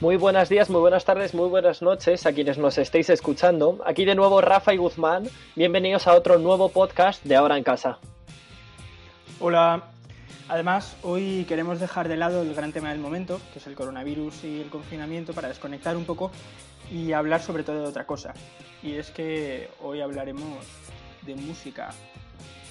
Muy buenos días, muy buenas tardes, muy buenas noches a quienes nos estéis escuchando. Aquí de nuevo Rafa y Guzmán. Bienvenidos a otro nuevo podcast de Ahora en Casa. Hola. Además, hoy queremos dejar de lado el gran tema del momento, que es el coronavirus y el confinamiento, para desconectar un poco y hablar sobre todo de otra cosa. Y es que hoy hablaremos de música.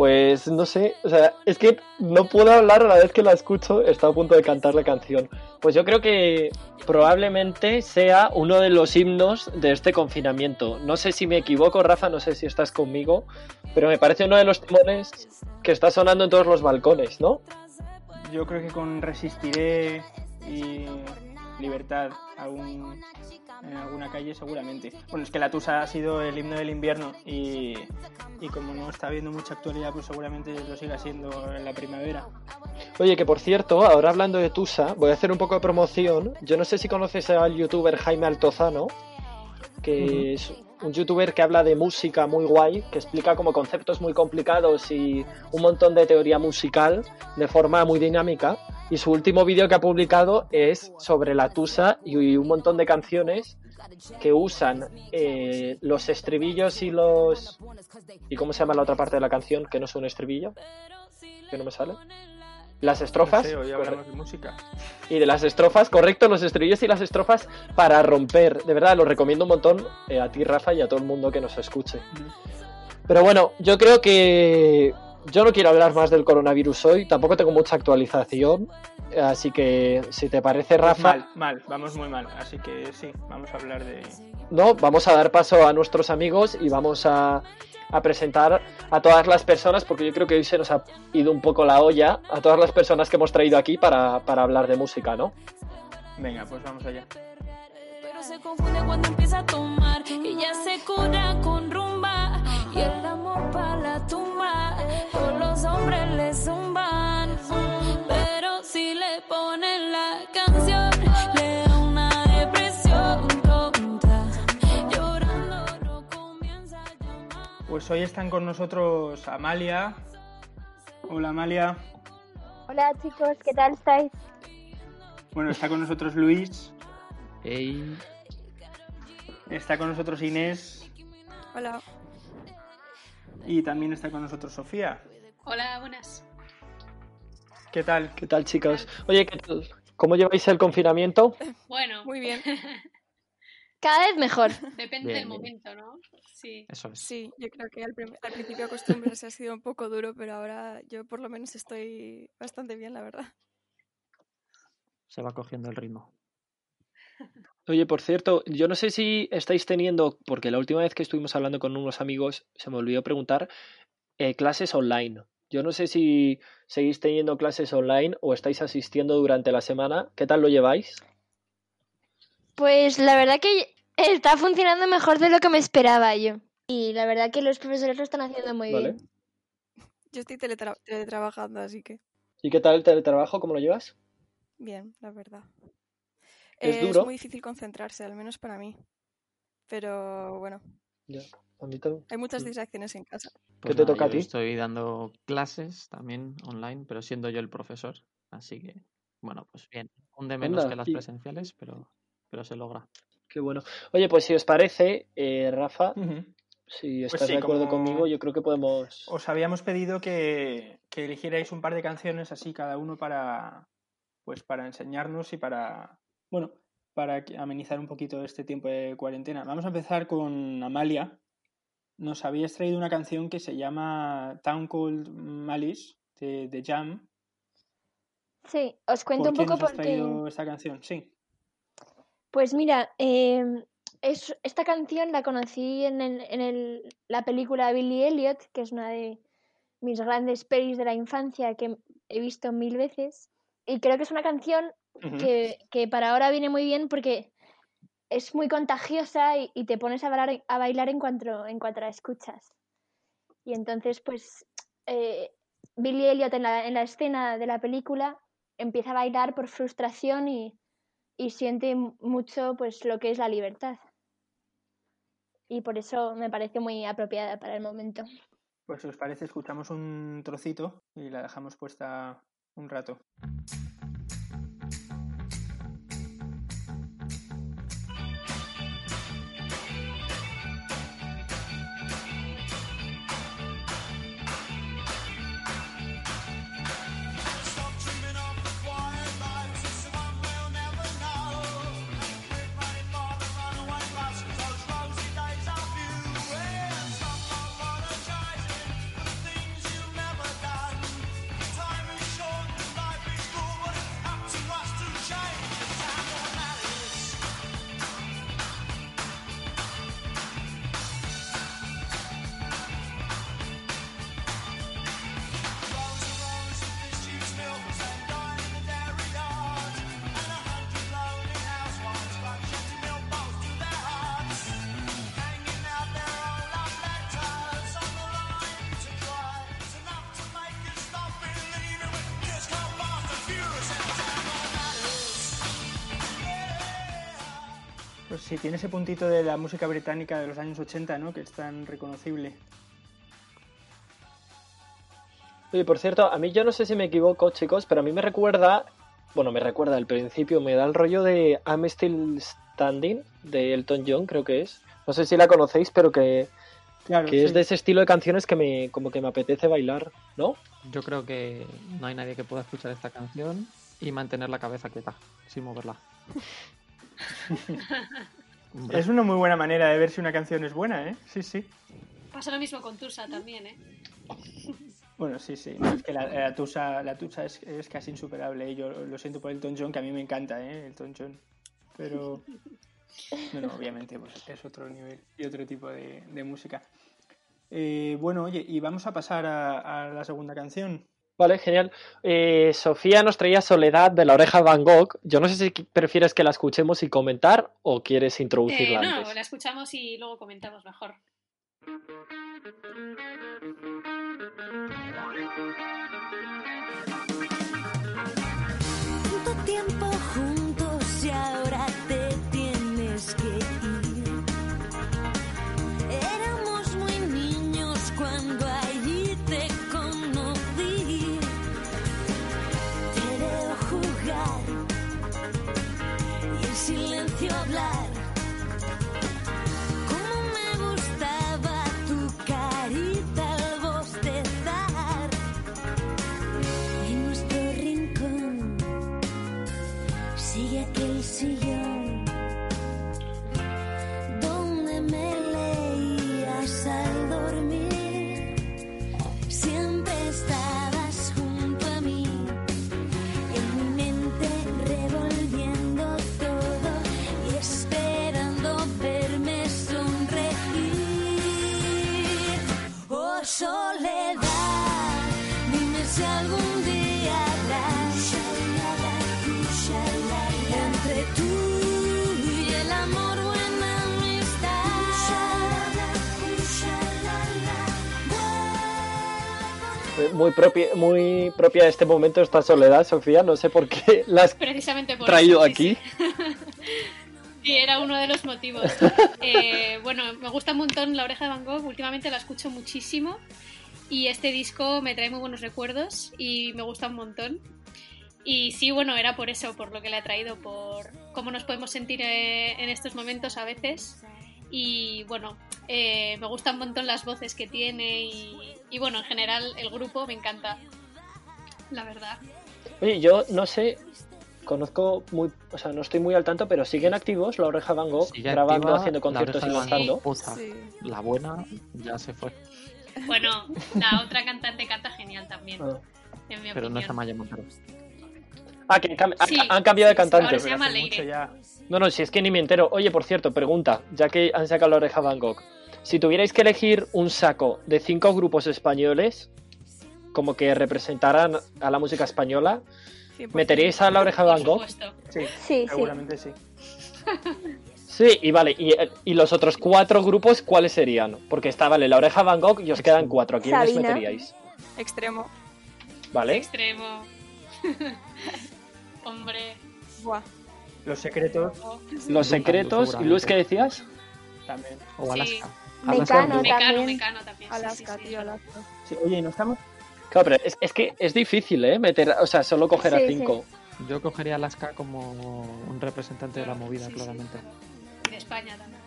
Pues no sé, o sea, es que no puedo hablar a la vez que la escucho, está a punto de cantar la canción. Pues yo creo que probablemente sea uno de los himnos de este confinamiento. No sé si me equivoco, Rafa, no sé si estás conmigo, pero me parece uno de los timones que está sonando en todos los balcones, ¿no? Yo creo que con Resistiré y Libertad aún en alguna calle seguramente. Bueno, es que la Tusa ha sido el himno del invierno y, y como no está habiendo mucha actualidad, pues seguramente lo siga siendo en la primavera. Oye, que por cierto, ahora hablando de Tusa, voy a hacer un poco de promoción. Yo no sé si conoces al youtuber Jaime Altozano, que es un youtuber que habla de música muy guay, que explica como conceptos muy complicados y un montón de teoría musical de forma muy dinámica. Y su último vídeo que ha publicado es sobre la Tusa y un montón de canciones que usan eh, los estribillos y los... ¿Y cómo se llama la otra parte de la canción que no es un estribillo? Que no me sale. Las estrofas. No sé, de música. Y de las estrofas, correcto, los estribillos y las estrofas para romper. De verdad, lo recomiendo un montón eh, a ti, Rafa, y a todo el mundo que nos escuche. Pero bueno, yo creo que yo no quiero hablar más del coronavirus hoy, tampoco tengo mucha actualización, así que si te parece, Rafa, Mal, mal, vamos muy mal. Así que sí, vamos a hablar de. no, vamos a dar paso a nuestros amigos y vamos a, a presentar a todas las personas, porque yo creo que hoy se nos ha ido un poco la olla, a todas las personas que hemos traído aquí para, para hablar de música, ¿no? Venga, pues vamos allá. Pero se confunde cuando empieza a tomar y ya se cura con rumba y el amor para la tumba. Todos los hombres le zumban, pero si le ponen la canción le da una depresión tonta. Llorando no comienza a llamar. Pues hoy están con nosotros Amalia. Hola Amalia. Hola chicos, ¿qué tal estáis? Bueno, está con nosotros Luis. Ey, Está con nosotros Inés. Hola. Y también está con nosotros Sofía. Hola, buenas. ¿Qué tal? ¿Qué tal, chicos? Oye, ¿qué tal? ¿Cómo lleváis el confinamiento? Bueno, Muy bien. Cada vez mejor. depende Bien, del bien. momento, ¿no? Sí. eso es. Sí, yo creo que al, al principio acostumbrarse ha sido un poco duro, pero ahora yo por lo menos estoy bastante bien, la verdad. Se va cogiendo el ritmo. Oye, por cierto, yo no sé si estáis teniendo, porque la última vez que estuvimos hablando con unos amigos se me olvidó preguntar, eh, clases online. Yo no sé si seguís teniendo clases online o estáis asistiendo durante la semana. ¿Qué tal lo lleváis? Pues la verdad que está funcionando mejor de lo que me esperaba yo. Y la verdad que los profesores lo están haciendo muy Vale. bien. Yo estoy teletra- teletrabajando, así que ¿Y qué tal el teletrabajo? ¿Cómo lo llevas? bien, la verdad. ¿Es Eh, duro? muy difícil concentrarse, al menos para mí. Pero bueno, Ya, a mí también. hay muchas Mm. distracciones en casa. ¿Qué te nada, toca a ti? Estoy dando clases también online, pero siendo yo el profesor. Así que, bueno, pues bien. Un de menos Anda, que las y- presenciales, pero, pero se logra. Qué bueno. Oye, pues si os parece, eh, Rafa, Ujú. si Pues estás sí, de acuerdo como- conmigo, yo creo que podemos... Os habíamos pedido que, que eligierais un par de canciones así cada uno para pues para enseñarnos y para bueno para amenizar un poquito este tiempo de cuarentena. Vamos a empezar con Amalia. Nos habías traído una canción que se llama Town Called Malice de, de Jam. Sí, os cuento ¿Por un qué poco nos has porque... traído esta canción? Sí. Pues mira, em, es, esta canción la conocí en, el- en el- la película Billy Elliot, que es una de mis grandes pelis de la infancia que he visto mil veces. Y creo que es una canción Que, que para ahora viene muy bien porque es muy contagiosa y, y te pones a bailar, a bailar en, cuanto, en cuanto la escuchas. Y entonces, pues, eh, Billy Elliot en la, en la escena de la película empieza a bailar por frustración y, y siente mucho pues lo que es la libertad. Y por eso me parece muy apropiada para el momento. Pues si os parece, escuchamos un trocito y la dejamos puesta un rato. Sí, tiene ese puntito de la música británica de los años 80, ¿no? Que es tan reconocible. Oye, por cierto, a mí yo no sé si me equivoco, chicos, pero a mí me recuerda, bueno, me recuerda al principio, me da el rollo de I'm Still Standing, de Elton John, creo que es. No sé si la conocéis, pero que, Claro, que es de ese estilo de canciones que me, como que me apetece bailar, ¿no? Yo creo que no hay nadie que pueda escuchar esta canción y mantener la cabeza quieta, sin moverla. Hombre, Es una muy buena manera de ver si una canción es buena, ¿eh? Sí, sí. Pasa lo mismo con Tusa también, ¿eh? Bueno, sí, sí. No, es que la, la Tusa, la Tusa es, es casi insuperable. Y yo lo siento por Elton John, que a mí me encanta, ¿eh? Elton John. Pero. No, no, obviamente, pues es otro nivel y otro tipo de, de música. Eh, bueno, oye, y vamos a pasar a, a la segunda canción. Vale, genial. Eh, Sofía nos traía Soledad de la oreja Van Gogh. Yo no sé si prefieres que la escuchemos y comentar o quieres Eh, introducirla no, antes. la escuchamos y luego comentamos mejor. Tanto tiempo Muy propia, muy propia de este momento esta Soledad, Sofía. No sé por qué la has Precisamente por traído eso, aquí. sí. Sí, era uno de los motivos. Eh, bueno, me gusta un montón La Oreja de Van Gogh, últimamente la escucho muchísimo y este disco me trae muy buenos recuerdos y me gusta un montón. Y sí, bueno, era por eso, por lo que le ha traído, por cómo nos podemos sentir eh, en estos momentos a veces. Y bueno, eh, me gustan un montón las voces que tiene y, y bueno, en general el grupo me encanta, la verdad. Oye, yo no sé, conozco muy, o sea, no estoy muy al tanto, pero siguen activos la oreja Van Gogh, sigue grabando, activa, haciendo conciertos y lanzando. Sí. La buena ya se fue, Bueno, la otra cantante canta genial también, Ah. en mi pero no opinión. es Amaya Montero. Ah, que han, cam- han- Sí, han cambiado de cantante. ahora se Pero llama hace Leire. No, no, si es que ni me entero. Oye, por cierto, pregunta, ya que han sacado la oreja Van Gogh. Si tuvierais que elegir un saco de cinco grupos españoles, como que representaran a la música española, 100%. ¿meteríais a la oreja Van Gogh? Sí, Sí, seguramente sí. Sí, y vale, y, y los otros cuatro grupos, ¿cuáles serían? Porque está, vale, la oreja Van Gogh y os quedan cuatro. ¿A quién les Sabina. meteríais? Extremo. ¿Vale? Extremo. Hombre. Buah. Los secretos Los secretos. ¿Y Luis qué decías? también. O Sí. Alaska. Mecano Mecano, también. Mecano también. Alaska, sí, sí. tío, Alaska. Sí, oye, ¿no estamos? Claro, pero es, es que es difícil, ¿eh? Meter, o sea, solo coger a Sí, cinco. Yo cogería Alaska como un representante de la movida, Sí, sí. claramente. Y de España también.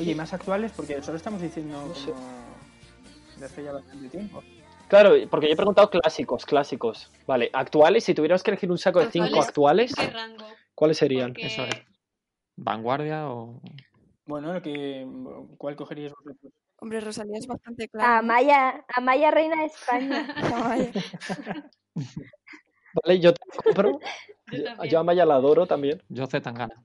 Oye, ¿y más actuales? Porque solo estamos diciendo No sé. como de hace ya bastante tiempo. Claro, porque yo he preguntado clásicos, clásicos. Vale, actuales, si tuviéramos que elegir un saco de cinco Actuales. actuales, ¿Qué rango? ¿cuáles serían? Porque- Eso es. Vanguardia o. Bueno, lo que, ¿cuál cogeríais vosotros? Hombre, Rosalía es bastante A clara. Amaya, Amaya Reina de España. Amaya. Vale, yo te compro. Yo Yo, también. yo a Maya la adoro también. Yo Zetangana.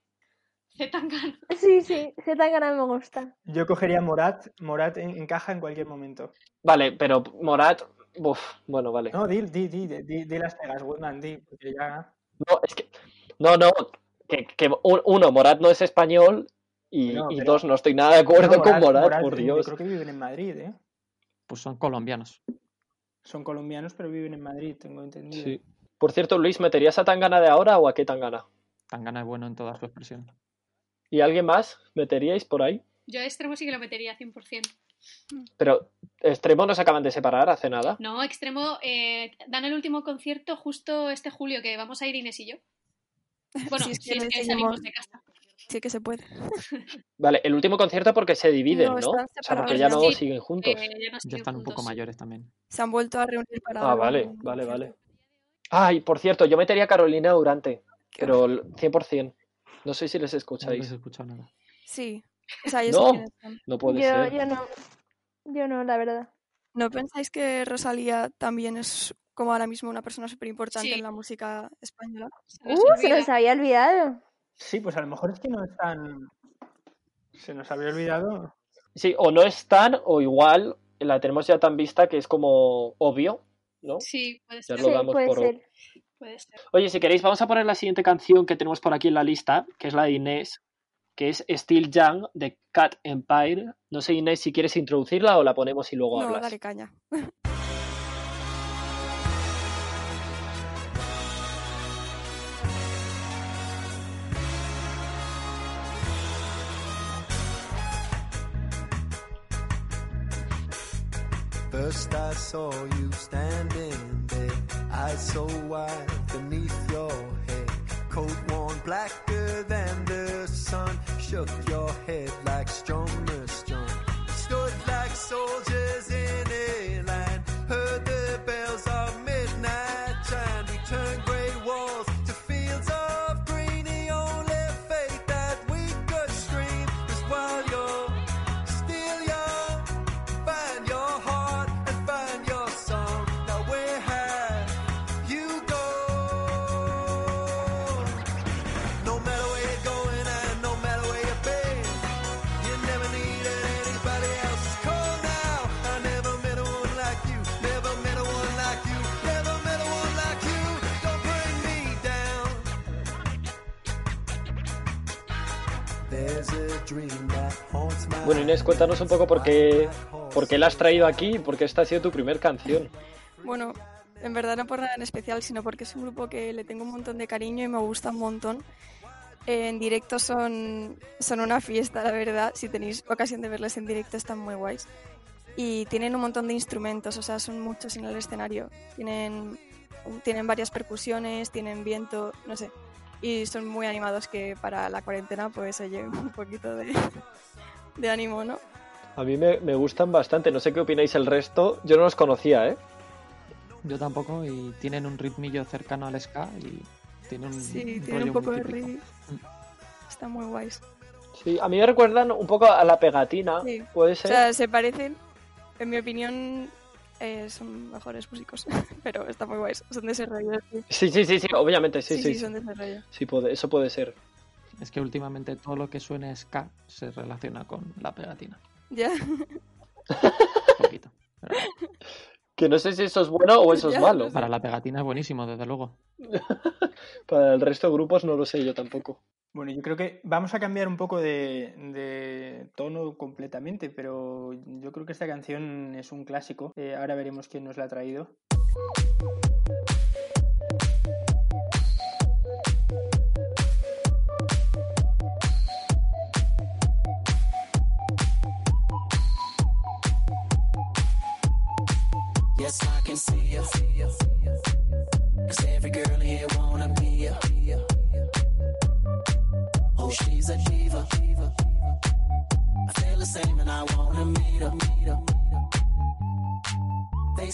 Zetangana. Sí, sí, Zetangana me gusta. Yo cogería Morat. Morat en- encaja en cualquier momento. Vale, pero Morat. Uf, bueno, vale. No, di, di, di, di, las pegas, Woodman, di, porque ya... No, es que. No, no. Que, que un- uno, Morat no es español. Y, No, y pero- dos, no estoy nada de acuerdo No, con Morat, por Yo Dios. creo que viven en Madrid, ¿eh? Pues son colombianos. Son colombianos, pero viven en Madrid, tengo entendido. Sí. Por cierto, Luis, ¿meterías a Tangana de ahora o a qué Tangana? Tangana es bueno en toda su expresión. ¿Y alguien más meteríais por ahí? Yo a extremo sí que lo metería 100%. Pero Extremo no se acaban de separar hace nada. No, extremo. eh, dan el último concierto justo este julio que vamos a ir Inés y yo. Bueno, Si si es es que salimos decidimos. de casa. Sí que se puede. Vale, el último concierto porque se dividen, No, ¿no? O sea, porque ya no Sí, siguen juntos. Eh, ya, no Ya siguen están un poco mayores también. Se han vuelto a reunir para. Ah, vale, vale, vale. Ay, por cierto, yo metería a Carolina Durante, pero el 100%. No sé si les No escucháis. les he escuchado nada. Sí. O sea, yo No. No puede Yo, ser. yo no. Yo no, la verdad. ¿No pensáis que Rosalía también es como ahora mismo una persona súper importante Sí. en la música española? Se nos Uh, se nos había olvidado. Sí, pues a lo mejor es que no están... Se nos había olvidado. Sí, o no es tan, o igual la tenemos ya tan vista que es como obvio, ¿no? Sí, puede Ya ser. lo Sí, damos puede por- ser. Puede ser. Oye, si queréis, vamos a poner la siguiente canción que tenemos por aquí en la lista, que es la de Inés, que es Still Young de Cat Empire. No sé, Inés, si quieres introducirla o la ponemos y luego No, hablas. dale caña. First I saw you standing there, eyes so wide beneath your head. Coat worn blacker than the sun, shook your head like strummer strung. Stood like soldiers Bueno, Inés, cuéntanos un poco por qué, por qué la has traído aquí y por qué esta ha sido tu primer canción. Bueno, en verdad no por nada en especial, sino porque es un grupo que le tengo un montón de cariño y me gusta un montón. Eh, en directo son, son una fiesta, la verdad. Si tenéis ocasión de verles en directo, están muy guays. Y tienen un montón de instrumentos, o sea, son muchos en el escenario. Tienen, tienen varias percusiones, tienen viento, no sé. Y son muy animados que para la cuarentena pues oye un poquito de, de ánimo, ¿no? A mí me, me gustan bastante, no sé qué opináis el resto. Yo no los conocía, ¿eh? Yo tampoco, y tienen un ritmillo cercano al ska y tienen un, Sí, un tienen rollo un poco muy de reggae. Están muy guays. Sí, a mí me recuerdan un poco a la pegatina, Sí. puede O ser. sea, se parecen, en mi opinión, eh, son mejores músicos, pero están muy guays. Son de ese rollo. Sí, Sí, sí, sí, sí, obviamente, sí, sí, sí. sí, sí, son de ese rollo. Sí, puede, eso puede ser. Es que últimamente todo lo que suene ska se relaciona con la pegatina. Ya, Un poquito. Pero Que no sé si eso es bueno o eso es malo. no sé. para la pegatina es buenísimo, desde luego. Para el resto de grupos no lo sé yo tampoco. Bueno, yo creo que vamos a cambiar un poco de, de tono completamente, pero yo creo que esta canción es un clásico. Eh, ahora veremos quién nos la ha traído.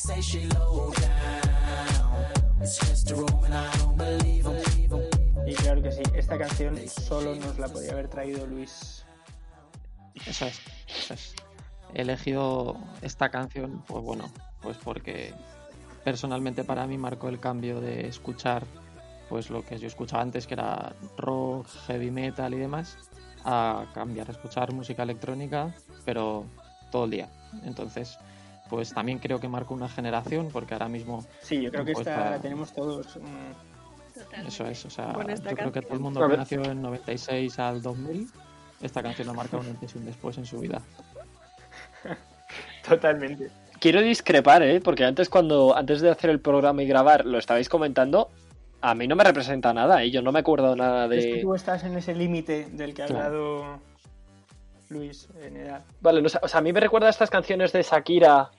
Say she low down. It's just a room and I don't believe 'em. Y claro que sí, esta canción solo nos la podía haber traído Luis. Eso es, eso es. He elegido esta canción, pues bueno, pues porque personalmente para mí marcó el cambio de escuchar pues lo que yo escuchaba antes, que era rock, heavy metal y demás, a cambiar a escuchar música electrónica, pero todo el día. Entonces, pues también creo que marcó una generación, porque ahora mismo Sí, yo creo que Pues esta para- la tenemos todos. mm, Totalmente. Eso es, o sea, esta yo creo que todo el mundo que nació en 96 al 2000, esta canción ha marcado un antes y un después en su vida. Totalmente. Quiero discrepar, ¿eh? Porque antes cuando antes de hacer el programa y grabar lo estabais comentando, a mí no me representa nada, ¿eh? Yo no me acuerdo nada Es que de... tú estás en ese límite del que ha Claro. hablado Luis en edad. Vale, o sea, a mí me recuerda a estas canciones de Shakira,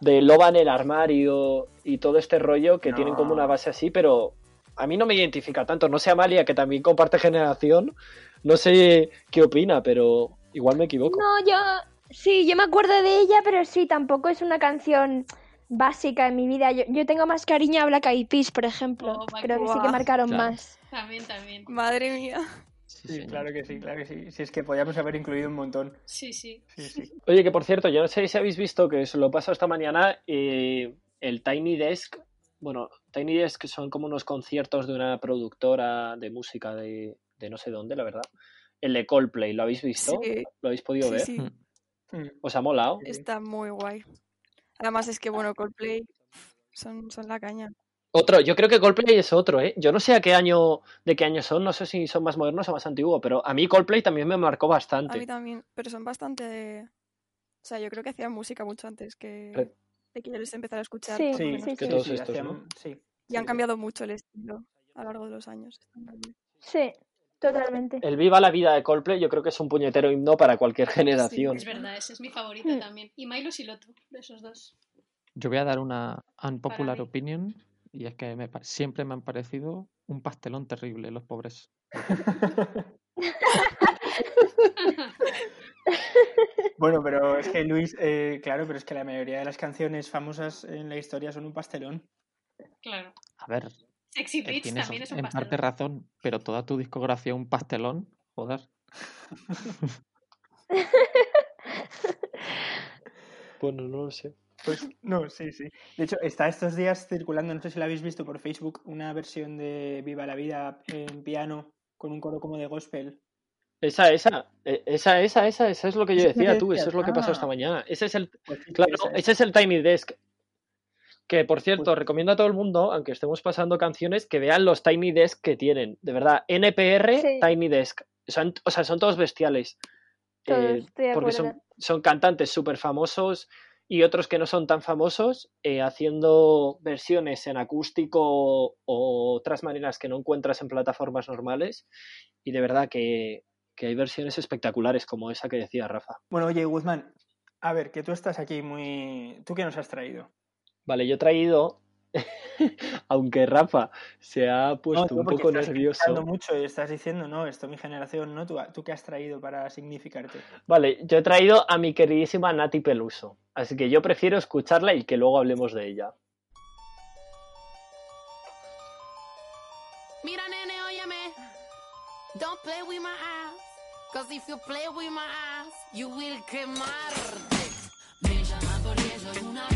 de Loba en el armario y todo este rollo que No. tienen como una base así, pero a mí no me identifica tanto. No sé Amalia, que también comparte generación, no sé qué opina, pero igual me equivoco. No, yo sí, yo me acuerdo de ella, pero sí, tampoco es una canción básica en mi vida. Yo, yo tengo más cariño a Black Eyed Peas, por ejemplo. Oh, Creo que sí que marcaron Claro. más. También, también. Madre mía. Sí, claro que sí, claro que sí. Si es que podíamos haber incluido un montón. Sí, sí. Sí, sí. Oye, que por cierto, yo no sé si habéis visto que se lo pasó esta mañana, eh, el Tiny Desk, bueno, Tiny Desk son como unos conciertos de una productora de música de, de no sé dónde, la verdad. El de Coldplay, ¿lo habéis visto? Sí, ¿Lo habéis podido sí, ver? sí. Mm. Mm. ¿Os ha molado? Está muy guay. Además es que, bueno, Coldplay son, son la caña. Otro, yo creo que Coldplay es otro, ¿eh? Yo no sé a qué año, de qué año son, no sé si son más modernos o más antiguos, pero a mí Coldplay también me marcó A mí bastante. también, pero son bastante... O sea, yo creo que hacían música mucho antes que Re- de que yo les empezara a escuchar. Sí, Sí, sí, que sí. todos sí, estos, ¿no? sí. Y han cambiado mucho el estilo a lo largo de los años. Sí, totalmente. El Viva la vida de Coldplay yo creo que es un puñetero himno para cualquier generación. Es verdad, ese es mi favorito Hmm. también. Y Milo Siloto, de esos dos. Yo voy a dar una unpopular opinion y es que me siempre me han parecido un pastelón terrible los pobres. Bueno, pero es que Luis, eh, claro, pero es que la mayoría de las canciones famosas en la historia son un pastelón. Claro. A ver, Sexy eh, Beach tienes también es un en pastelón. parte razón, pero toda tu discografía un pastelón, joder. Bueno, no lo sé. Pues no, sí, sí. De hecho, está estos días circulando, no sé si la habéis visto por Facebook, una versión de Viva la Vida en piano con un coro como de gospel. Esa, esa, eh, esa, esa, esa, esa es lo que yo decía tú, eso es lo que pasó ah. esta mañana. Ese es el, Pues sí, claro, esa es. ese es el Tiny Desk. Que por cierto, Pues- recomiendo a todo el mundo, aunque estemos pasando canciones, que vean los Tiny Desk que tienen. De verdad, NPR, Sí. Tiny Desk. Son, o sea, son todos bestiales. Todos, Eh, porque son, son cantantes súper famosos y otros que no son tan famosos, eh, haciendo versiones en acústico o otras maneras que no encuentras en plataformas normales. Y de verdad que, que hay versiones espectaculares como esa que decía Rafa. Bueno, oye, Guzmán, a ver, que tú estás aquí muy... ¿Tú qué nos has traído? Vale, yo he traído, aunque Rafa se ha puesto tú un poco estás nervioso. mucho y estás diciendo, no, esto es mi generación, ¿no? ¿Tú, ¿Tú qué has traído para significarte? Vale, yo he traído a mi queridísima Nati Peluso. Así que yo prefiero escucharla y que luego hablemos de ella. Mira, nene, óyeme. Don't play with my eyes. Cause if you play with my eyes, you will quemarte. Me llaman porque soy una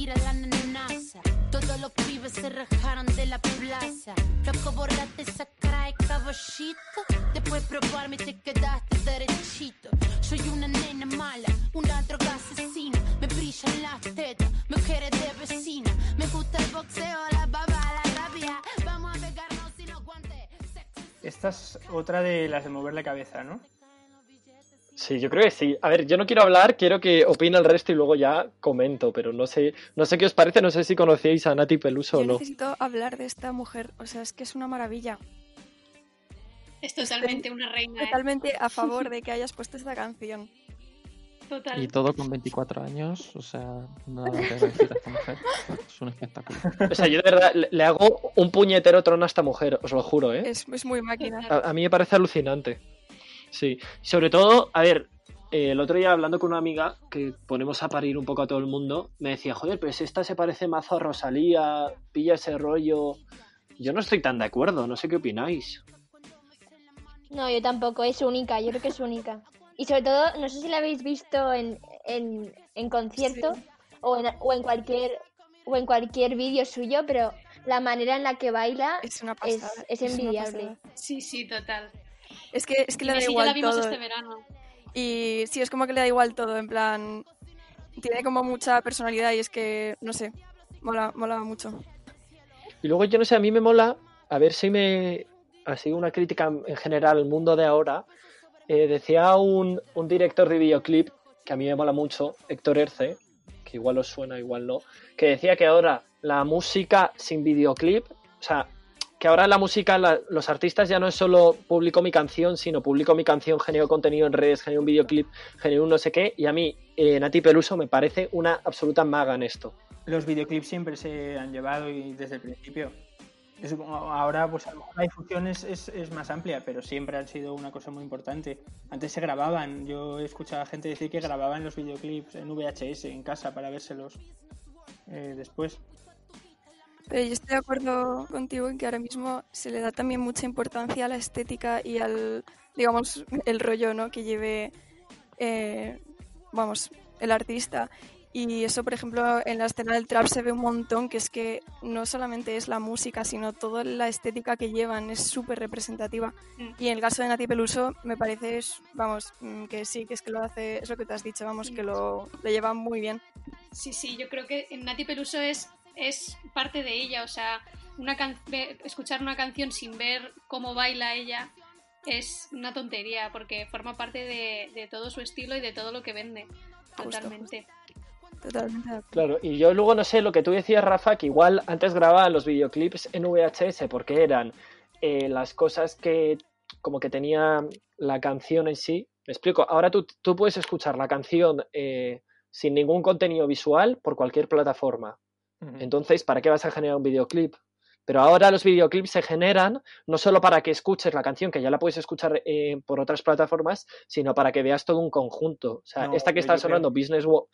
tira la nenaza. Todos los pibes se rajaron de la plaza. Loco, borraste esa cara de caballito. Después probarme te quedaste derechito. Soy una nena mala, una droga asesina. Me brillan las tetas, me quiere de vecina. Me gusta el boxeo, la baba, la rabia. Vamos a pegarnos sin no guantes. Esta es otra de las de mover la cabeza, ¿no? Sí, yo creo que sí. A ver, yo no quiero hablar, quiero que opine el resto y luego ya comento, pero no sé, no sé qué os parece, no sé si conocíais a Nati Peluso o Yo no. necesito hablar de esta mujer, o sea, es que es una maravilla. Es totalmente una reina. ¿eh? Totalmente a favor de que hayas puesto esta canción. Total. Y todo con 24 años, o sea, nada que decir a esta mujer. Es un espectáculo. O sea, yo de verdad le, le hago un puñetero trono a esta mujer, os lo juro, ¿eh? Es, es muy máquina. A, a mí me parece alucinante. Sí. Sobre todo, a ver, eh, el otro día hablando con una amiga que ponemos a parir un poco a todo el mundo, me decía, joder, pues esta se parece mazo a Rosalía, pilla ese rollo. Yo no estoy tan de acuerdo, no sé qué opináis. No, yo tampoco, es única, yo creo que es única. Y sobre todo, no sé si la habéis visto en, en, en concierto o, en, o en cualquier o en cualquier vídeo suyo, pero la manera en la que baila Es una es, pasada. es es una envidiable. Sí, sí, total. Es que, es que le da ya igual la vimos todo. este verano. Y sí, es como que le da igual todo, en plan. Tiene como mucha personalidad y es que, no sé, mola, mola mucho. Y luego yo no sé, a mí me mola, a ver si me... Así una crítica en general al mundo de ahora. eh, decía un, un director de videoclip, que a mí me mola mucho, Héctor Erce, que igual os suena, igual no, que decía que ahora la música sin videoclip, o sea, que ahora la música, la- los artistas ya no es solo publico mi canción, sino publico mi canción, genero contenido en redes, genero un videoclip, genero un no sé qué, y a mí, eh, Nati Peluso, me parece una absoluta maga en esto. Los videoclips siempre se han llevado y desde el principio. Ahora pues a lo mejor la difusión es, es, es más amplia, pero siempre han sido una cosa muy importante. Antes se grababan, yo he escuchado a gente decir que grababan los videoclips en VHS en casa para vérselos eh, después. Pero yo estoy de acuerdo contigo en que ahora mismo se le da también mucha importancia a la estética y al, digamos, el rollo, ¿no? Que lleve, eh, vamos, el artista. Y eso, por ejemplo, en la escena del trap se ve un montón, que es que no solamente es la música, sino toda la estética que llevan, es súper representativa. Mm. Y en el caso de Nati Peluso, me parece, vamos, mm, que sí, que es que lo hace, es lo que te has dicho, vamos, que lo, lo lleva muy bien. Sí, sí, yo creo que Nati Peluso es, es parte de ella, o sea, una can- escuchar una canción sin ver cómo baila ella es una tontería, porque forma parte de, de todo su estilo y de todo lo que vende, Justo, totalmente. Totalmente. Claro, y yo luego no sé lo que tú decías, Rafa, que igual antes grababan los videoclips en VHS porque eran eh, las cosas que como que tenía la canción en sí. Me explico, ahora tú, tú puedes escuchar la canción eh, sin ningún contenido visual por cualquier plataforma. Entonces, ¿para qué vas a generar un videoclip? Pero ahora los videoclips se generan no solo para que escuches la canción, que ya la puedes escuchar eh, por otras plataformas, sino para que veas todo un conjunto. O sea, No, esta que está creo- sonando, Business Wo-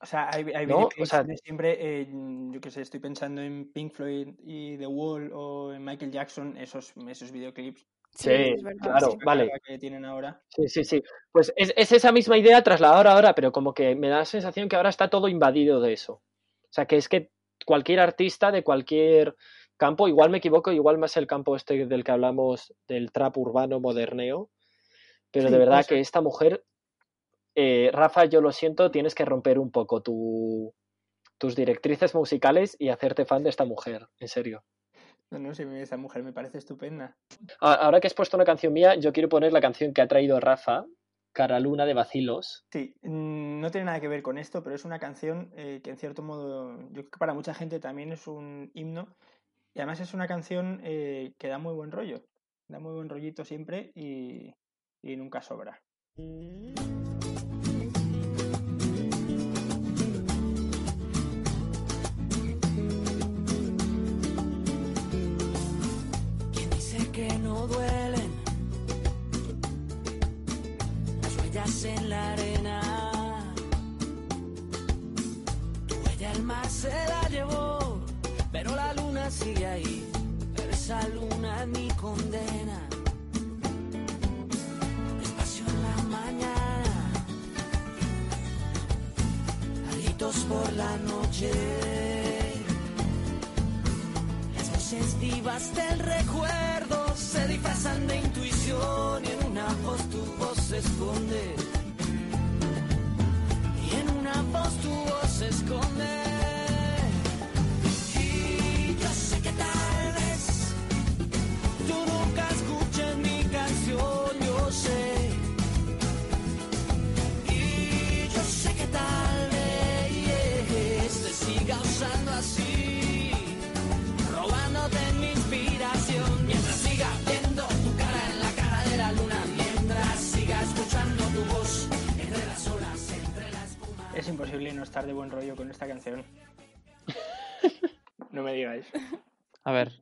O sea, hay, hay ¿No? videoclips O sea- de siempre, eh, yo qué sé, estoy pensando en Pink Floyd y The Wall o en Michael Jackson, esos, esos videoclips Sí, verdad, claro, sí. vale. que tienen ahora. Sí, sí, sí. Pues es, es esa misma idea trasladada ahora, pero como que me da la sensación que ahora está todo invadido de eso. O sea, que es que cualquier artista de cualquier campo, igual me equivoco, igual más el campo este del que hablamos del trap urbano moderneo, pero Sí, de verdad que esta mujer, eh, Rafa, yo lo siento, tienes que romper un poco tu, tus directrices musicales y hacerte fan de esta mujer, en serio. No, no sé, esa mujer me parece estupenda. Ahora que has puesto una canción mía, yo quiero poner la canción que ha traído Rafa, Cara Luna de Vacilos. Sí, mm, no tiene nada que ver con esto, pero es una canción eh, que en cierto modo, yo creo que para mucha gente también es un himno. Y además es una canción eh, que da muy buen rollo. Da muy buen rollito siempre y nunca sobra. En la arena? Tu huella el mar se la llevó, pero la luna sigue ahí. Pero esa luna es mi condena. Espacio en la mañana, gritos por la noche. Las voces vivas del recuerdo se disfrazan de intuición y en una voz tu voz se esconde. Y en una voz tu voz se esconde. Estar de buen rollo con esta canción. No me digáis. A ver,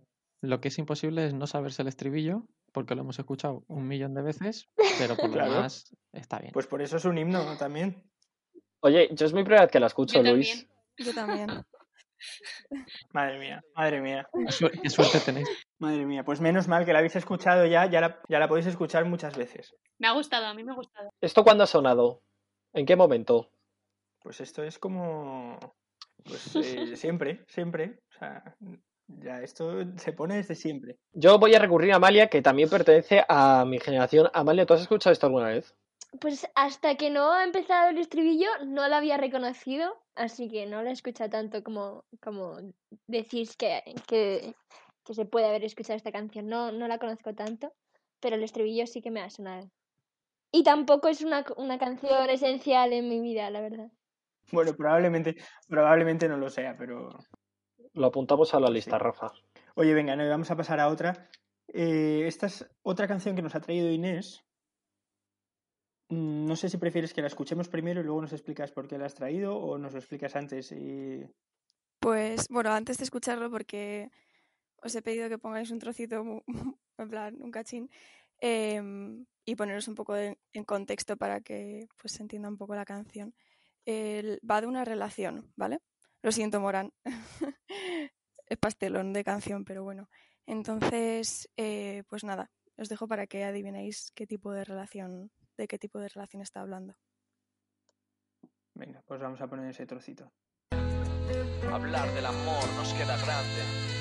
lo que es imposible es no saberse el estribillo, porque lo hemos escuchado un millón de veces, pero por lo demás está bien. Pues por eso es un himno ¿no? también. Oye, yo es mi primera vez que la escucho, Yo Luis. Yo también. Madre mía, madre mía, qué suerte tenéis. madre mía. Pues menos mal que la habéis escuchado ya, ya la, ya la podéis escuchar muchas veces. Me ha gustado, a mí me ha gustado. ¿Esto cuándo ha sonado? ¿En qué momento? Pues esto es como. Pues eh, siempre, siempre. O sea, ya esto se pone desde siempre. Yo voy a recurrir a Amalia, que también pertenece a mi generación. Amalia, ¿tú has escuchado esto alguna vez? Pues hasta que no ha empezado el estribillo no la había reconocido, así que no la he escuchado tanto como, como decís que, que, que se puede haber escuchado esta canción. No, no la conozco tanto, pero el estribillo sí que me ha sonado. Y tampoco es una, una canción esencial en mi vida, la verdad. Bueno, probablemente, probablemente no lo sea, pero. Lo apuntamos a la lista, Rafa. Oye, venga, no, vamos a pasar a otra. Eh, esta es otra canción que nos ha traído Inés. Mm, No sé si prefieres que la escuchemos primero y luego nos explicas por qué la has traído o nos lo explicas antes y Pues bueno, antes de escucharlo, porque os he pedido que pongáis un trocito, mu- en plan, un cachín, em, y poneros un poco de- en contexto para que pues, se entienda un poco la canción. Va de una relación, ¿vale? Lo siento, Morán. es pastelón de canción, pero bueno. Entonces, eh, pues nada, os dejo para que adivinéis qué tipo de relación, de qué tipo de relación está hablando. venga, pues vamos a poner ese trocito. Hablar del amor nos queda grande.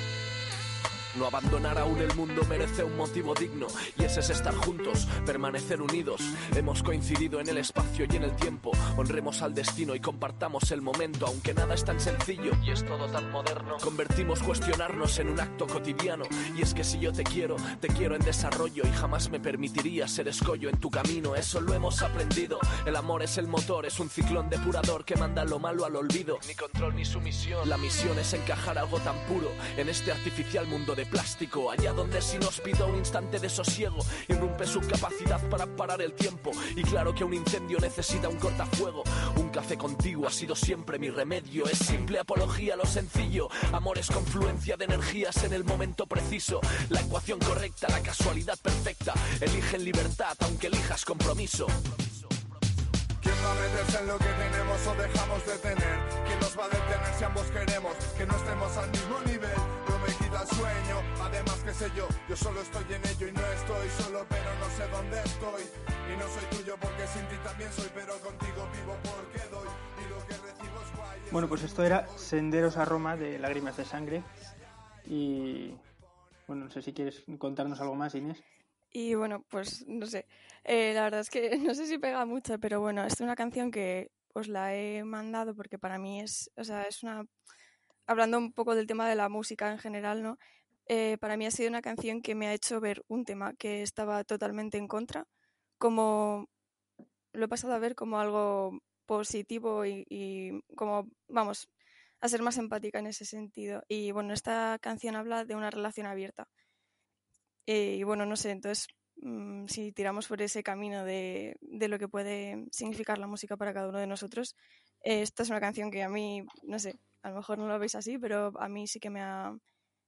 No abandonar aún el mundo merece un motivo digno y ese es estar juntos, permanecer unidos. Hemos coincidido en el espacio y en el tiempo. Honremos al destino y compartamos el momento, aunque nada es tan sencillo y es todo tan moderno. Convertimos cuestionarnos en un acto cotidiano y es que si yo te quiero, te quiero en desarrollo y jamás me permitiría ser escollo en tu camino. Eso lo hemos aprendido. El amor es el motor, es un ciclón depurador que manda lo malo al olvido. Ni control ni sumisión. La misión es encajar algo tan puro en este artificial mundo de plástico. Allá donde es inhóspito un instante de sosiego irrumpe su capacidad para parar el tiempo. Y claro que un incendio necesita un cortafuego. Un café contigo ha sido siempre mi remedio. Es simple apología lo sencillo. Amor es confluencia de energías en el momento preciso. La ecuación correcta, la casualidad perfecta. Elige en libertad, aunque elijas compromiso. ¿Quién va a meterse en lo que tenemos o dejamos de tener? ¿Quién nos va a detener si ambos queremos que no estemos al mismo nivel? El sueño, además que sé yo, yo solo estoy en ello y no estoy solo, pero no sé dónde estoy. Y no soy tuyo porque sin ti también soy, pero contigo vivo porque doy y lo que recibo es guay. Bueno, pues esto era Senderos a Roma de Lágrimas de Sangre. Y bueno, no sé si quieres contarnos algo más, Inés. Y bueno, pues no sé. Eh, la verdad es que no sé si pega mucho, pero bueno, es una canción que os la he mandado porque para mí es, o sea, es una. Hablando un poco del tema de la música en general, ¿no? Eh, para mí ha sido una canción que me ha hecho ver un tema que estaba totalmente en contra, como lo he pasado a ver como algo positivo y, como, vamos, a ser más empática en ese sentido. Y bueno, esta canción habla de una relación abierta. Eh, y bueno, no sé, entonces mm, si tiramos por ese camino de, de lo que puede significar la música para cada uno de nosotros, eh, esta es una canción que a mí, no sé, a lo mejor no lo veis así, pero a mí sí que me ha,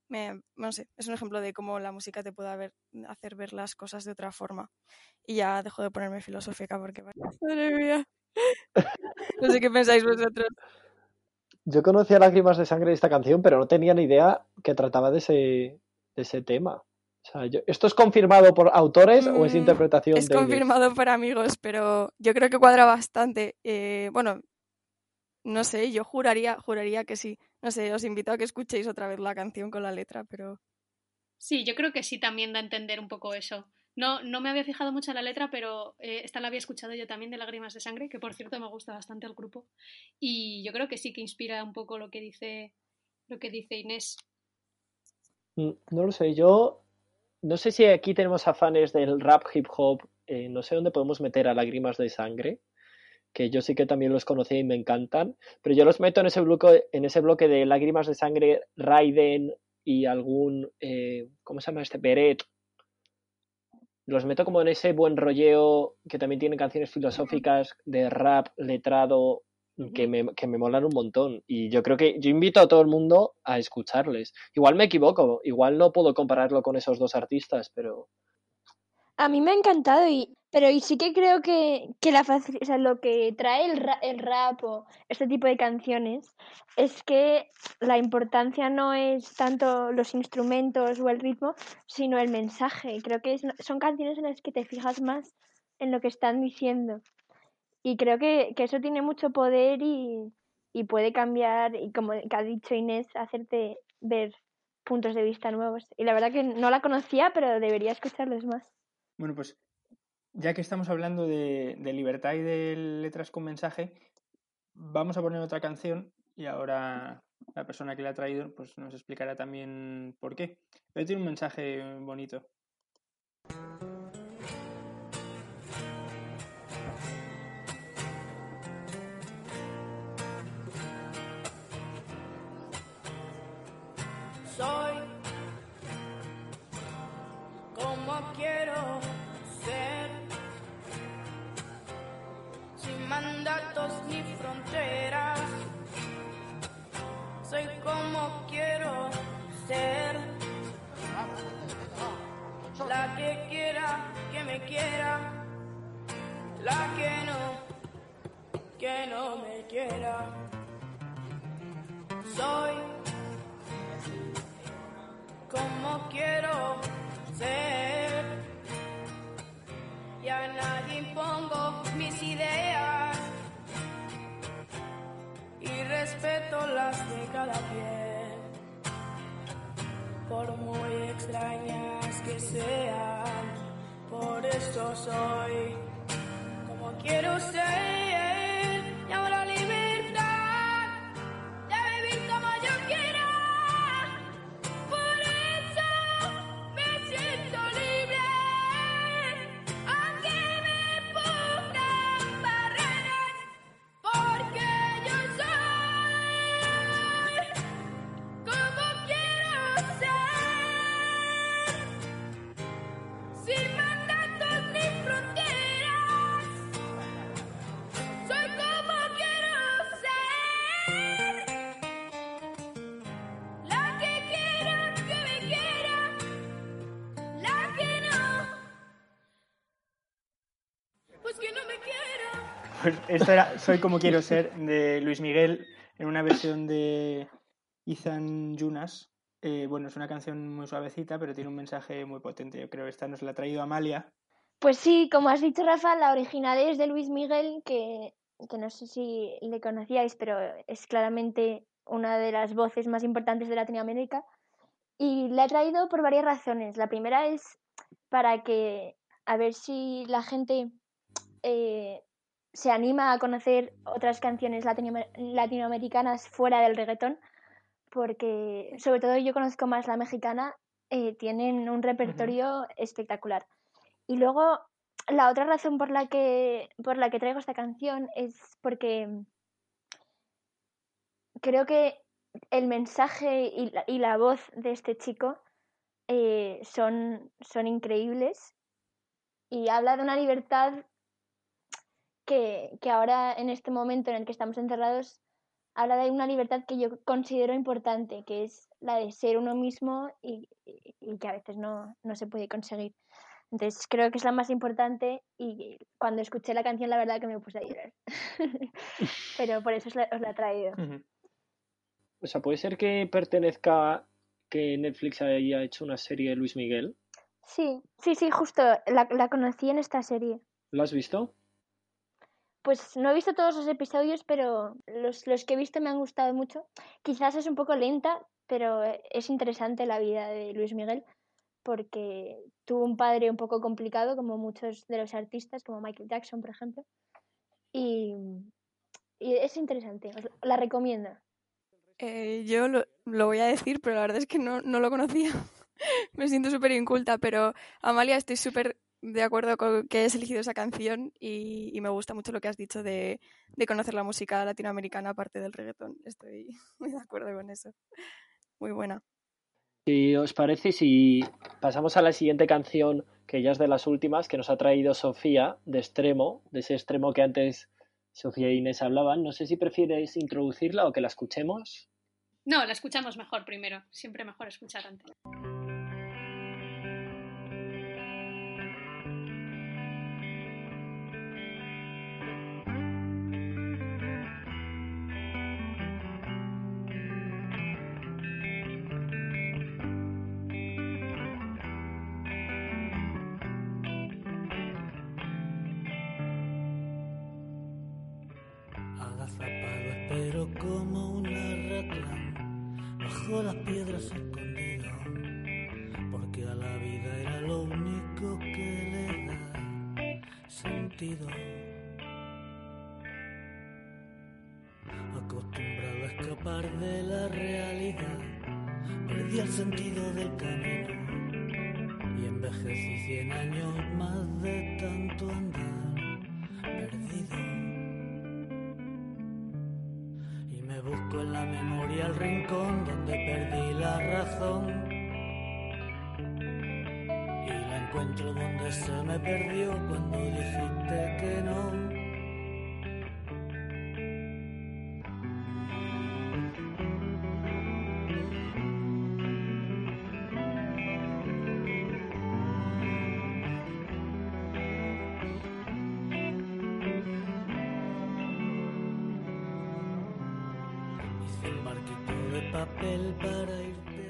me, no sé, es un ejemplo de cómo la música te puede haber- hacer ver las cosas de otra forma. Y ya dejo de ponerme filosófica porque, madre mía, no sé qué pensáis vosotros. Yo conocía Lágrimas de Sangre de esta canción, pero no tenía ni idea que trataba de ese, de ese tema. O sea, yo- ¿Esto es confirmado por autores o es Mm, interpretación Es de confirmado por amigos, pero yo creo que cuadra bastante. Eh, bueno, no sé, yo juraría, juraría que sí. No sé, os invito a que escuchéis otra vez la canción con la letra, pero Sí, yo creo que sí también da a entender un poco eso. No, no me había fijado mucho en la letra, pero eh, esta la había escuchado yo también de Lágrimas de Sangre, que por cierto me gusta bastante el grupo. Y yo creo que sí que inspira un poco lo que dice, lo que dice Inés. Mm, No lo sé, yo no sé si aquí tenemos afanes del rap hip hop, eh, no sé dónde podemos meter a Lágrimas de Sangre, que yo sí que también los conocí y me encantan, pero yo los meto en ese bloque, en ese bloque de Lágrimas de Sangre, Raiden y algún, eh, ¿cómo se llama este? Beret. Los meto como en ese buen rolleo que también tienen canciones filosóficas de rap letrado que me, que me molan un montón. Y yo creo que yo invito a todo el mundo a escucharles. Igual me equivoco, igual no puedo compararlo con esos dos artistas, pero A mí me ha encantado, y, pero y sí que creo que, que la o sea, lo que trae el, ra- el rap o este tipo de canciones es que la importancia no es tanto los instrumentos o el ritmo, sino el mensaje. Creo que son canciones en las que te fijas más en lo que están diciendo. Y creo que, que eso tiene mucho poder y, y puede cambiar, y como que ha dicho Inés, hacerte ver puntos de vista nuevos. Y la verdad que no la conocía, pero debería escucharlos más. Bueno, pues ya que estamos hablando de, libertad y de letras con mensaje, vamos a poner otra canción y ahora la persona que la ha traído pues nos explicará también por qué. Pero tiene un mensaje bonito. Soy como quiero ser, mandatos ni fronteras. Soy como quiero ser, la que quiera que me quiera, la que no, que no me quiera. Soy como quiero ser. Y a nadie impongo mis ideas y respeto las de cada quien, por muy extrañas que sean. Por eso soy como quiero ser. Pues esto era Soy como quiero ser de Luis Miguel en una versión de Ethan Yunas. Eh, bueno, es una canción muy suavecita, pero tiene un mensaje muy potente. Yo creo que esta nos la ha traído Amalia. Pues sí, como has dicho, Rafa, la original es de Luis Miguel, que, que no sé si le conocíais, pero es claramente una de las voces más importantes de Latinoamérica. Y la he traído por varias razones. La primera es para que, a ver si la gente eh, se anima a conocer otras canciones latino- latinoamericanas fuera del reggaetón, porque sobre todo yo conozco más la mexicana, eh, tienen un repertorio espectacular. Y luego, la otra razón por la que, por la que traigo esta canción es porque creo que el mensaje y la, y la voz de este chico eh, son, son increíbles y habla de una libertad que, que ahora, en este momento en el que estamos encerrados, habla de una libertad que yo considero importante, que es la de ser uno mismo y, y- y que a veces no, no se puede conseguir. Entonces creo que es la más importante y cuando escuché la canción la verdad que me puse a llorar. Pero por eso os la, os la he traído. O sea, puede ser que pertenezca que Netflix haya hecho una serie de Luis Miguel. Sí, sí, sí, justo la, la conocí en esta serie. ¿Lo has visto? Pues no he visto todos los episodios, pero los, los que he visto me han gustado mucho. Quizás es un poco lenta, pero es interesante la vida de Luis Miguel porque tuvo un padre un poco complicado, como muchos de los artistas, como Michael Jackson, por ejemplo. Y, es interesante, os la recomiendo. Eh, yo lo, lo voy a decir, pero la verdad es que no, no lo conocía. Me siento súper inculta, pero Amalia, estoy súper de acuerdo con que hayas elegido esa canción y, y me gusta mucho lo que has dicho de, de conocer la música latinoamericana aparte del reggaetón. Estoy muy de acuerdo con eso. Muy buena. Si os parece, si pasamos a la siguiente canción, que ya es de las últimas, que nos ha traído Sofía, de extremo, de ese extremo que antes Sofía e Inés hablaban. No sé si prefieres introducirla o que la escuchemos. No, la escuchamos mejor primero. Siempre mejor escuchar antes. Rincón donde perdí la razón. Y la encuentro donde se me perdió cuando dijiste que no.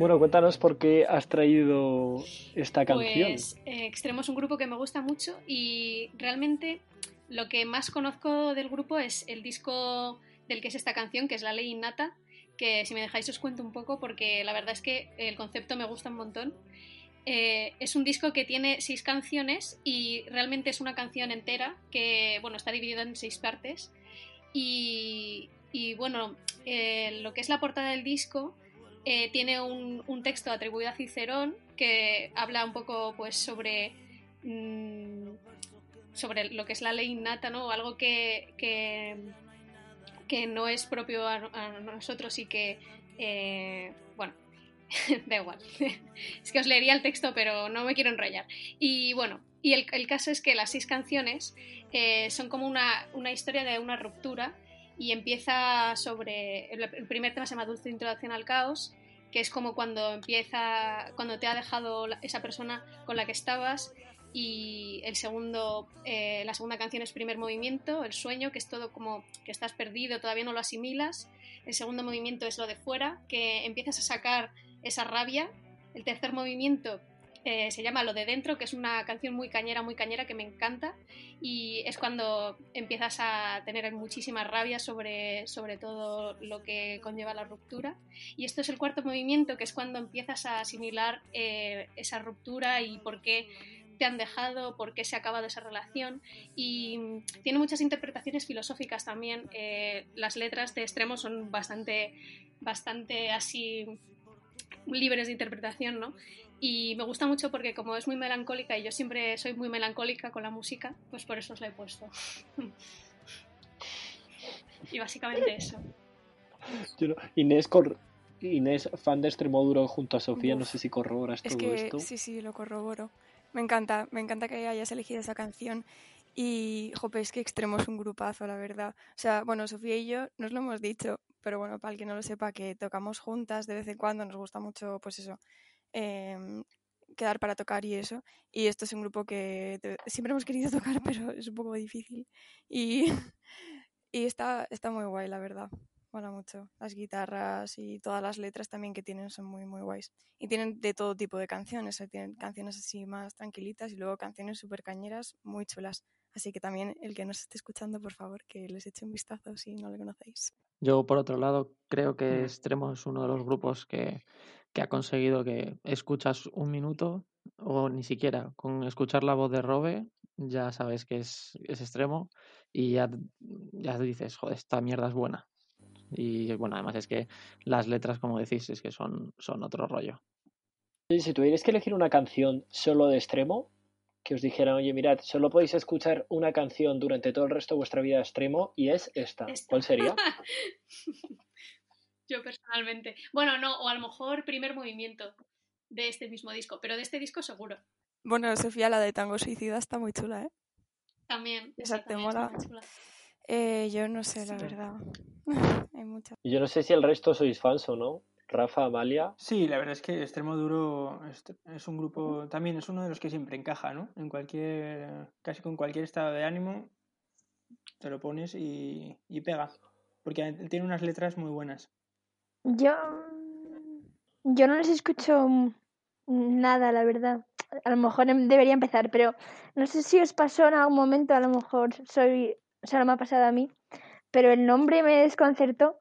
Bueno, cuéntanos por qué has traído esta canción. Pues eh, Extremo es un grupo que me gusta mucho y realmente lo que más conozco del grupo es el disco del que es esta canción, que es La Ley Innata, que si me dejáis os cuento un poco porque la verdad es que el concepto me gusta un montón. Eh, es un disco que tiene seis canciones y realmente es una canción entera que, bueno, está dividida en seis partes. Y, y, bueno, eh, lo que es la portada del disco eh, tiene un, texto atribuido a Cicerón que habla un poco pues sobre mm, sobre lo que es la ley innata, ¿no? Algo que, que, no es propio a, nosotros y que, eh, bueno, da igual. es que os leería el texto, pero no me quiero enrollar. Y bueno, y el, el caso es que las seis canciones eh, son como una, una historia de una ruptura y empieza sobre. El, primer tema se llama Dulce Introducción al Caos, que es como cuando empieza. cuando te ha dejado esa persona con la que estabas. Y el segundo, eh, la segunda canción es Primer Movimiento, El Sueño, que es todo como que estás perdido, todavía no lo asimilas. El segundo movimiento es lo de fuera, que empiezas a sacar esa rabia. El tercer movimiento eh, se llama Lo de dentro, que es una canción muy cañera, muy cañera que me encanta. Y es cuando empiezas a tener muchísima rabia sobre, sobre todo lo que conlleva la ruptura. Y esto es el cuarto movimiento, que es cuando empiezas a asimilar eh, esa ruptura y por qué te han dejado, por qué se ha acabado esa relación. Y tiene muchas interpretaciones filosóficas también. Eh, las letras de extremo son bastante, bastante así libres de interpretación, ¿no? Y me gusta mucho porque como es muy melancólica y yo siempre soy muy melancólica con la música, pues por eso os la he puesto. y básicamente eso. Yo no- Inés, cor- Inés, fan de Extremoduro junto a Sofía, no sé si corroboras Es todo que esto. sí, sí, lo corroboro. Me encanta, me encanta que hayas elegido esa canción. Y, jope, es que Extremo es un grupazo, la verdad. O sea, bueno, Sofía y yo nos lo hemos dicho, pero bueno, para el que no lo sepa, que tocamos juntas de vez en cuando, nos gusta mucho, pues eso, em, quedar para tocar y eso. Y esto es un grupo que siempre hemos querido tocar, pero es un poco difícil. Y, y está, está muy guay, la verdad. Mola mucho. Las guitarras y todas las letras también que tienen son muy, muy guays. Y tienen de todo tipo de canciones. Tienen canciones así más tranquilitas y luego canciones súper cañeras, muy chulas. Así que también el que nos esté escuchando, por favor, que les eche un vistazo si no le conocéis. Yo, por otro lado, creo que. Extremo es uno de los grupos que, que ha conseguido que escuchas un minuto o ni siquiera con escuchar la voz de Robe ya sabes que es, es Extremo y ya, ya dices, joder, esta mierda es buena. Y bueno, además es que las letras, como decís, es que son, son otro rollo. Y Si tuvierais que elegir una canción solo de extremo, que os dijeran, oye, mirad, solo podéis escuchar una canción durante todo el resto de vuestra vida de extremo y es esta. Esta. ¿Cuál sería? Yo personalmente. Bueno, no, o a lo mejor primer movimiento de este mismo disco, pero de este disco seguro. Bueno, Sofía, la de Tango Suicida está muy chula, ¿eh? También. Esa esa te mola. Eh, yo no sé, la verdad. Hay muchas. Y Yo no sé si el resto sois fans o no. Rafa, Amalia. Sí, la verdad es que Extremo Duro es, es un grupo, también es uno de los que siempre encaja, ¿no? En cualquier, casi con cualquier estado de ánimo, te lo pones y, y pega. Porque tiene unas letras muy buenas. Yo, yo no les escucho mm, nada, la verdad. A lo mejor em- debería empezar, pero no sé si os pasó en algún momento, a lo mejor soy, solo me ha pasado a mí, pero el nombre me desconcertó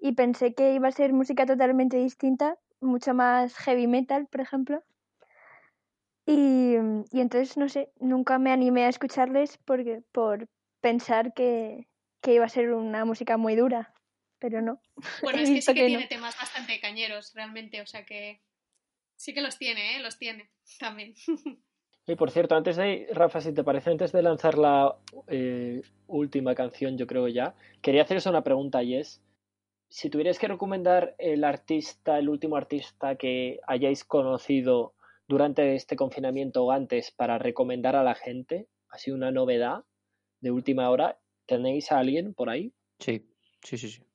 y pensé que iba a ser música totalmente distinta, mucho más heavy metal, por ejemplo. Y, y entonces, no sé, nunca me animé a escucharles porque, por pensar que, que iba a ser una música muy dura, pero no. Bueno, es que sí que, que tiene no. temas bastante cañeros, realmente, o sea que sí que los tiene, ¿eh? Los tiene también. Y por cierto, antes de, Rafa, si te parece, antes de lanzar la eh, última canción, yo creo ya, quería haceros una pregunta y es, si tuvierais que recomendar el artista, el último artista que hayáis conocido durante este confinamiento o antes para recomendar a la gente, así una novedad de última hora, ¿tenéis a alguien por ahí? Sí, sí, sí, sí.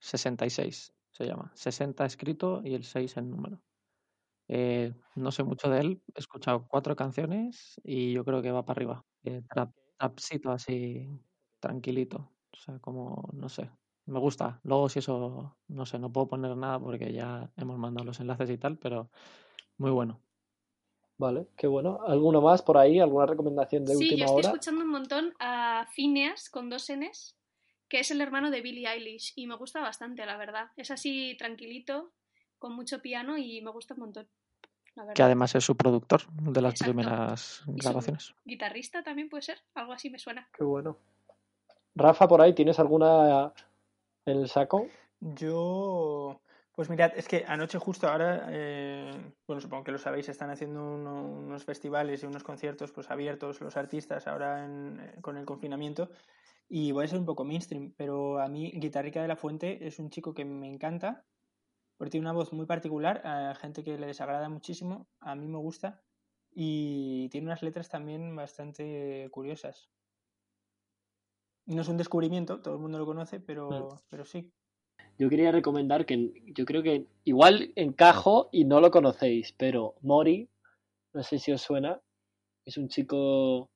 66 se llama. 60 escrito y el 6 en número. Eh, no sé mucho de él, he escuchado cuatro canciones y yo creo que va para arriba. Eh, trap, trapcito así, tranquilito. O sea, como, no sé, me gusta. Luego si eso, no sé, no puedo poner nada porque ya hemos mandado los enlaces y tal, pero muy bueno. Vale, qué bueno. ¿Alguno más por ahí? ¿Alguna recomendación de Sí, yo última estoy hora? escuchando un montón a Phineas con dos Ns, que es el hermano de Billie Eilish, y me gusta bastante, la verdad. Es así tranquilito, con mucho piano y me gusta un montón. La verdad. Que además es su productor de las Exacto. primeras Y su grabaciones. guitarrista también puede ser, algo así me suena. Qué bueno. Rafa, por ahí, ¿tienes alguna en el saco? Yo, pues mirad, es que anoche justo ahora, eh, bueno, supongo que lo sabéis, están haciendo uno- unos festivales y unos conciertos pues abiertos los artistas ahora en- eh, con el confinamiento y voy a ser un poco mainstream, pero a mí Guitarrica de la Fuente es un chico que me encanta porque tiene una voz muy particular, a gente que le desagrada muchísimo, a mí me gusta y tiene unas letras también bastante curiosas. No es un descubrimiento, todo el mundo lo conoce, pero, pero sí. Yo quería recomendar que yo creo que igual encajo y no lo conocéis, pero Mori, no sé si os suena, es un chico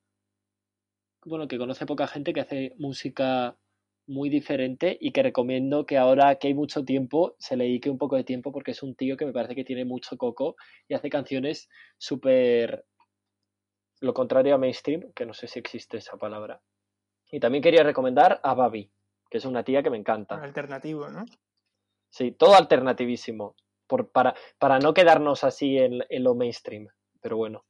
bueno que conoce poca gente que hace música muy diferente y que recomiendo que ahora que hay mucho tiempo se le dedique un poco de tiempo porque es un tío que me parece que tiene mucho coco y hace canciones súper lo contrario a mainstream, que no sé si existe esa palabra. Y también quería recomendar a Babi, que es una tía que me encanta. Alternativo, ¿no? Sí, todo alternativísimo. Por, para, para no quedarnos así en, en lo mainstream. Pero bueno.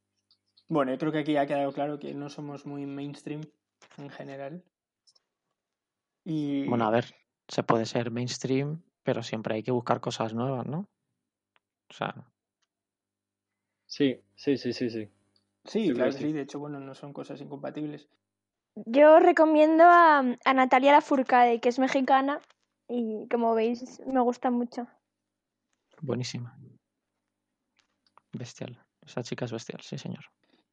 Bueno, yo creo que aquí ha quedado claro que no somos muy mainstream en general. Y Bueno, a ver, se puede ser mainstream, pero siempre hay que buscar cosas nuevas, ¿no? O sea, Sí, sí, sí, sí, sí. sí, creo claro que sí. sí, de hecho, bueno, no son cosas incompatibles. Yo recomiendo a, a Natalia Lafourcade, que es mexicana y como veis me gusta mucho. buenísima. Bestial. Esa chica es bestial, sí, señor.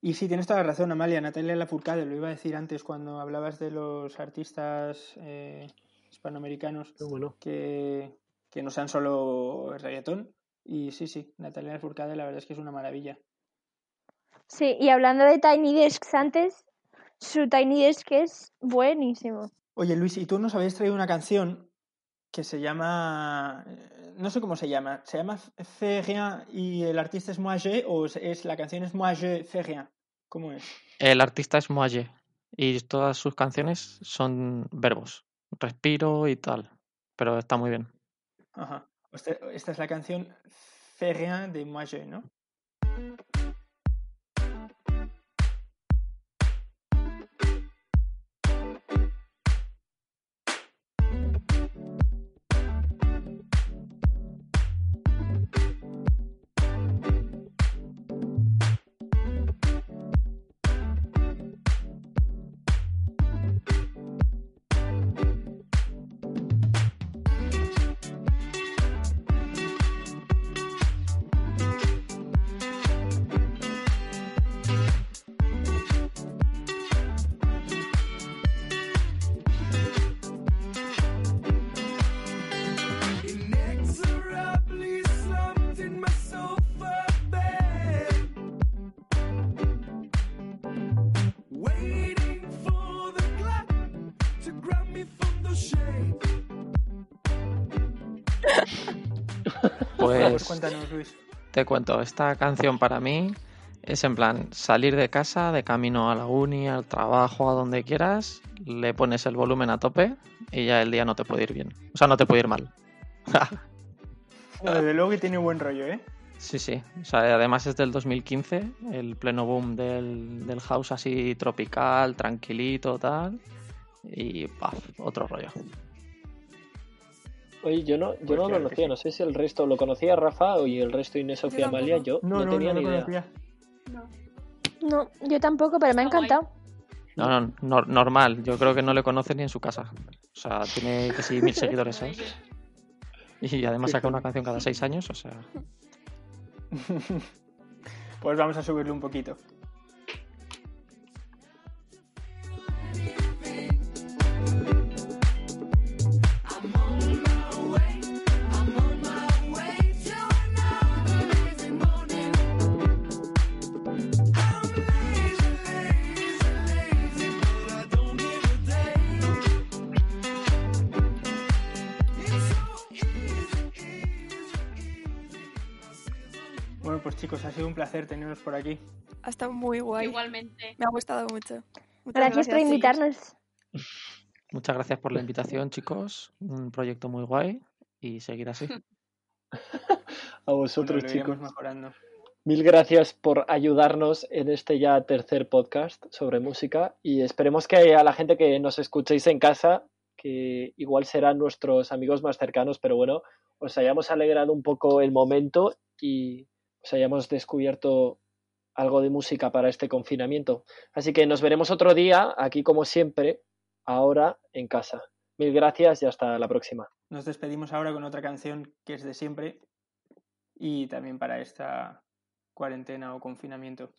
Y sí, tienes toda la razón, Amalia. Natalia Lafourcade, lo iba a decir antes cuando hablabas de los artistas eh, hispanoamericanos bueno. que, que no sean solo reggaetón. Y sí, sí, Natalia Lafourcade la verdad es que es una maravilla. Sí, y hablando de Tiny Desks antes, su Tiny Desk es buenísimo. Oye, Luis, ¿y tú nos habías traído una canción que se llama... eh, No sé cómo se llama. ¿Se llama Fais Rien y el artista es Je o es, la canción es Moi Je Fais Rien? ¿Cómo es? El artista es Moaye y todas sus canciones son verbos, respiro y tal, pero está muy bien. Ajá. Esta, es la canción Fais Rien de Je, ¿no? Cuéntanos, Luis. te cuento, esta canción para mí es en plan salir de casa, de camino a la uni, al trabajo, a donde quieras, le pones el volumen a tope y ya el día no te puede ir bien. O sea, no te puede ir mal. Desde luego que tiene buen rollo, ¿eh? Sí, sí. O sea, además es del 2015, el pleno boom del, del house así tropical, tranquilito, tal. Y paf, otro rollo. Oye, yo no, yo Pues no lo claro conocía, sí. no sé si el resto lo conocía Rafa y el resto Inés Sofía. Amalia, yo no, tenía ni idea. conocía. No, yo tampoco, pero me ha encantado. No, no, nor- normal. Yo creo que no le conoce ni en su casa. O sea, tiene que sí mil seguidores, ¿sabes? Y además saca una canción cada seis años, o sea. Pues vamos a subirle un poquito. Chicos, ha sido un placer teneros por aquí. Ha estado muy guay. Igualmente. Me ha gustado mucho. Muchas Gracias por invitarnos. Muchas gracias por la invitación, chicos. Un proyecto muy guay y seguir así. A vosotros, Bueno, chicos. mejorando. Mil gracias por ayudarnos en este ya tercer podcast sobre música y esperemos que a la gente que nos escuchéis en casa, que igual serán nuestros amigos más cercanos, pero bueno, os hayamos alegrado un poco el momento y os hayamos descubierto algo de música para este confinamiento. Así que nos veremos otro día, aquí como siempre, ahora en casa. Mil gracias y hasta la próxima. Nos despedimos ahora con otra canción que es de siempre y también para esta cuarentena o confinamiento.